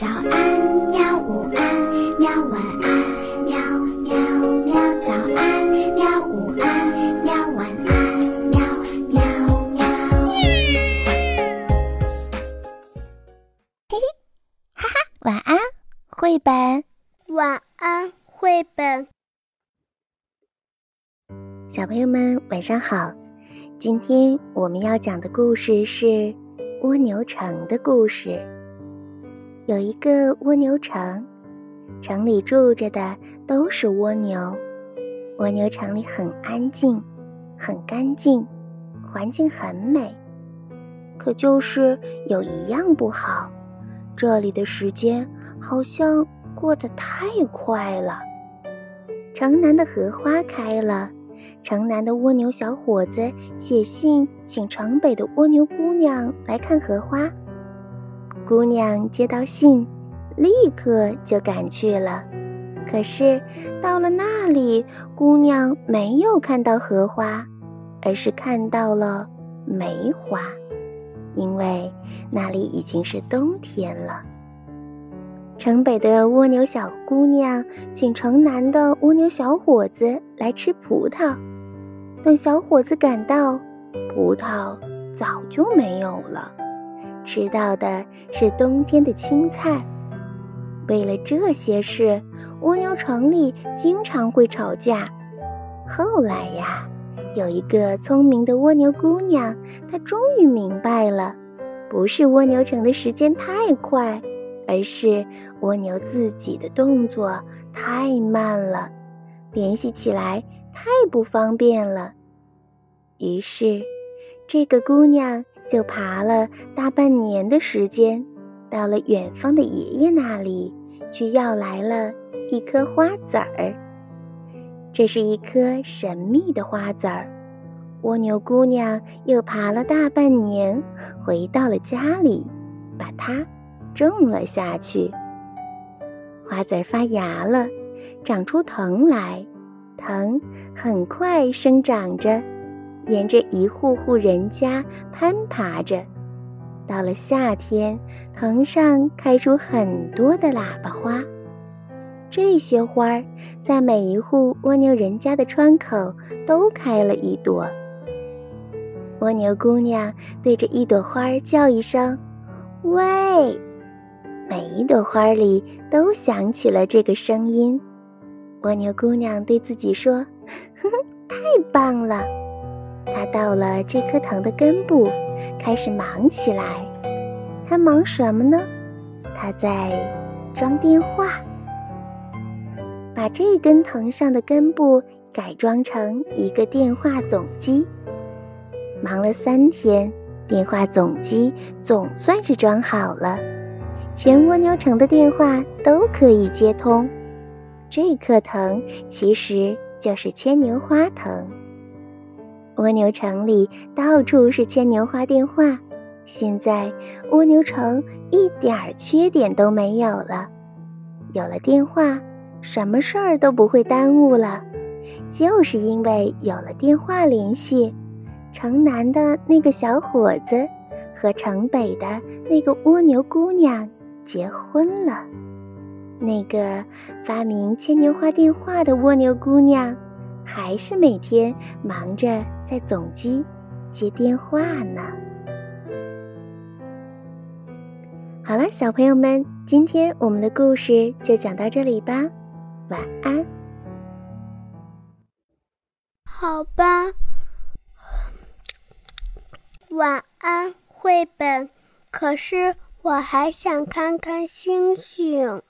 早安，喵！午安，喵！晚安，喵喵喵！早安，喵！午安，喵！晚安，喵喵喵！嘿嘿，哈哈，晚安，绘本。晚安，绘本。小朋友们，晚上好！今天我们要讲的故事是蜗牛城的故事。有一个蜗牛城，城里住着的都是蜗牛。蜗牛城里很安静，很干净，环境很美。可就是有一样不好，这里的时间好像过得太快了。城南的荷花开了，城南的蜗牛小伙子写信请城北的蜗牛姑娘来看荷花。姑娘接到信，立刻就赶去了。可是到了那里，姑娘没有看到荷花，而是看到了梅花，因为那里已经是冬天了。城北的蜗牛小姑娘请城南的蜗牛小伙子来吃葡萄，等小伙子赶到，葡萄早就没有了。吃到的是冬天的青菜。为了这些事，蜗牛城里经常会吵架。后来呀，有一个聪明的蜗牛姑娘，她终于明白了，不是蜗牛城的时间太快，而是蜗牛自己的动作太慢了，联系起来太不方便了。于是，这个姑娘。就爬了大半年的时间，到了远方的爷爷那里去要来了一颗花籽儿。这是一颗神秘的花籽儿。蜗牛姑娘又爬了大半年，回到了家里，把它种了下去。花籽儿发芽了，长出藤来，藤很快生长着。沿着一户户人家攀爬着，到了夏天，藤上开出很多的喇叭花。这些花儿在每一户蜗牛人家的窗口都开了一朵。蜗牛姑娘对着一朵花儿叫一声“喂”，每一朵花里都响起了这个声音。蜗牛姑娘对自己说：“呵呵，太棒了！”他到了这棵藤的根部，开始忙起来。他忙什么呢？他在装电话，把这根藤上的根部改装成一个电话总机。忙了三天，电话总机总算是装好了，全蜗牛城的电话都可以接通。这棵藤其实就是牵牛花藤。蜗牛城里到处是牵牛花电话，现在蜗牛城一点儿缺点都没有了。有了电话，什么事儿都不会耽误了。就是因为有了电话联系，城南的那个小伙子和城北的那个蜗牛姑娘结婚了。那个发明牵牛花电话的蜗牛姑娘。还是每天忙着在总机接电话呢。好了，小朋友们，今天我们的故事就讲到这里吧，晚安。好吧，晚安，绘本。可是我还想看看星星。